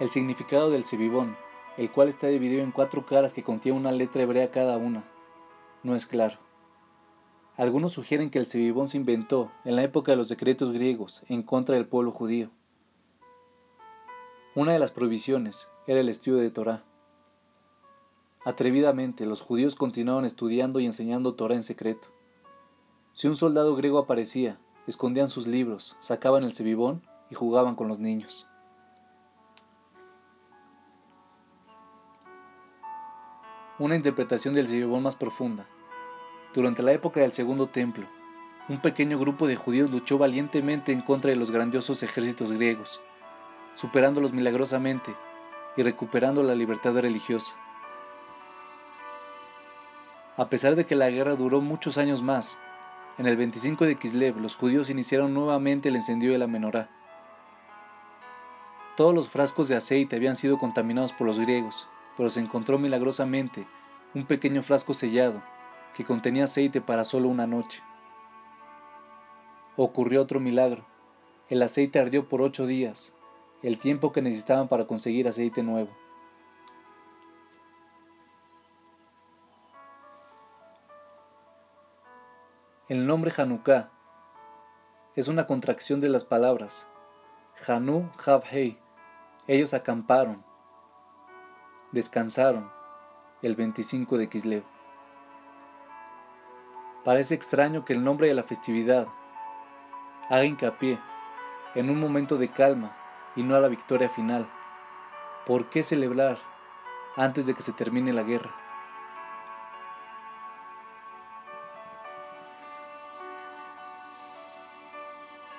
El significado del cebibón, el cual está dividido en cuatro caras que contienen una letra hebrea cada una, no es claro. Algunos sugieren que el cebibón se inventó en la época de los decretos griegos en contra del pueblo judío. Una de las prohibiciones era el estudio de Torah. Atrevidamente, los judíos continuaron estudiando y enseñando Torah en secreto. Si un soldado griego aparecía, escondían sus libros, sacaban el cebibón y jugaban con los niños. Una interpretación del cebibón más profunda durante la época del Segundo Templo, un pequeño grupo de judíos luchó valientemente en contra de los grandiosos ejércitos griegos, superándolos milagrosamente y recuperando la libertad religiosa. A pesar de que la guerra duró muchos años más, en el 25 de Kislev los judíos iniciaron nuevamente el encendido de la menorá. Todos los frascos de aceite habían sido contaminados por los griegos, pero se encontró milagrosamente un pequeño frasco sellado que contenía aceite para solo una noche. Ocurrió otro milagro. El aceite ardió por ocho días, el tiempo que necesitaban para conseguir aceite nuevo. El nombre Hanukkah es una contracción de las palabras Hanu Havhei. Ellos acamparon, descansaron el 25 de Kislev. Parece extraño que el nombre de la festividad haga hincapié en un momento de calma y no a la victoria final. ¿Por qué celebrar antes de que se termine la guerra?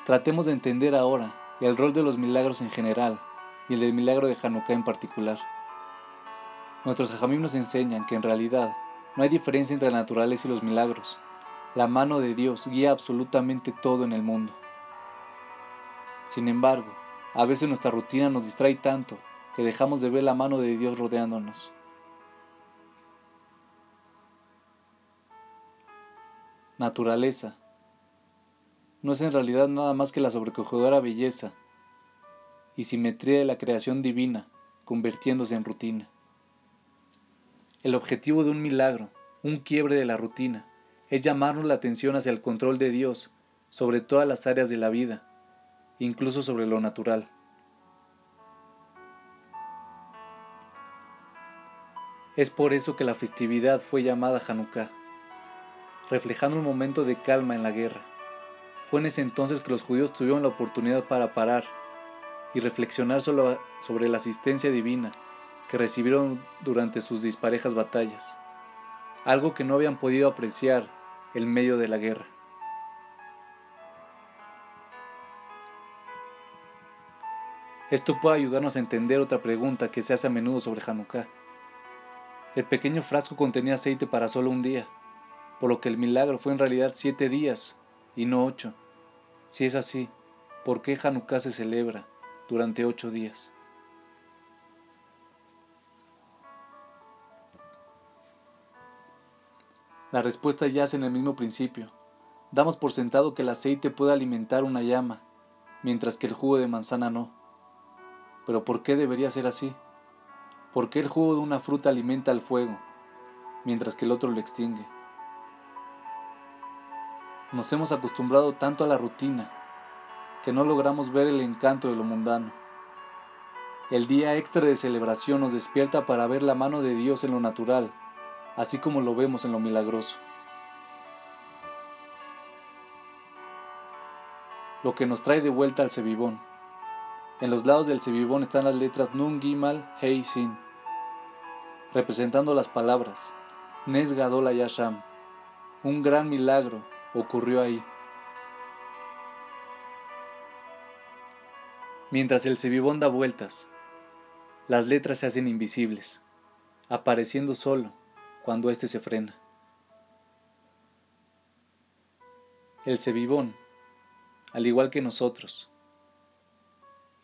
Tratemos de entender ahora el rol de los milagros en general y el del milagro de Hanukkah en particular. Nuestros jajamim nos enseñan que en realidad no hay diferencia entre la naturaleza y los milagros, la mano de Dios guía absolutamente todo en el mundo. Sin embargo, a veces nuestra rutina nos distrae tanto que dejamos de ver la mano de Dios rodeándonos. Naturaleza. No es en realidad nada más que la sobrecogedora belleza y simetría de la creación divina convirtiéndose en rutina. El objetivo de un milagro, un quiebre de la rutina, es llamarnos la atención hacia el control de Dios sobre todas las áreas de la vida, incluso sobre lo natural. Es por eso que la festividad fue llamada Hanukkah, reflejando un momento de calma en la guerra. Fue en ese entonces que los judíos tuvieron la oportunidad para parar y reflexionar sobre la asistencia divina que recibieron durante sus disparejas batallas, algo que no habían podido apreciar el medio de la guerra. Esto puede ayudarnos a entender otra pregunta que se hace a menudo sobre Hanukkah. El pequeño frasco contenía aceite para solo un día, por lo que el milagro fue en realidad siete días y no ocho. Si es así, ¿por qué Hanukkah se celebra durante ocho días? La respuesta yace en el mismo principio. Damos por sentado que el aceite puede alimentar una llama, mientras que el jugo de manzana no. Pero ¿por qué debería ser así? ¿Por qué el jugo de una fruta alimenta al fuego, mientras que el otro lo extingue? Nos hemos acostumbrado tanto a la rutina que no logramos ver el encanto de lo mundano. El día extra de celebración nos despierta para ver la mano de Dios en lo natural así como lo vemos en lo milagroso. Lo que nos trae de vuelta al cebibón. En los lados del cebibón están las letras Nun Gimal Hei Sin, representando las palabras Nes Yasham. Un gran milagro ocurrió ahí. Mientras el cebibón da vueltas, las letras se hacen invisibles, apareciendo solo cuando éste se frena. El cebibón, al igual que nosotros,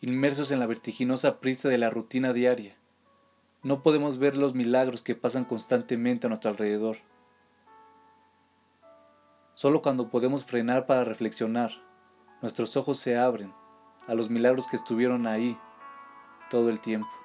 inmersos en la vertiginosa prisa de la rutina diaria, no podemos ver los milagros que pasan constantemente a nuestro alrededor. Solo cuando podemos frenar para reflexionar, nuestros ojos se abren a los milagros que estuvieron ahí todo el tiempo.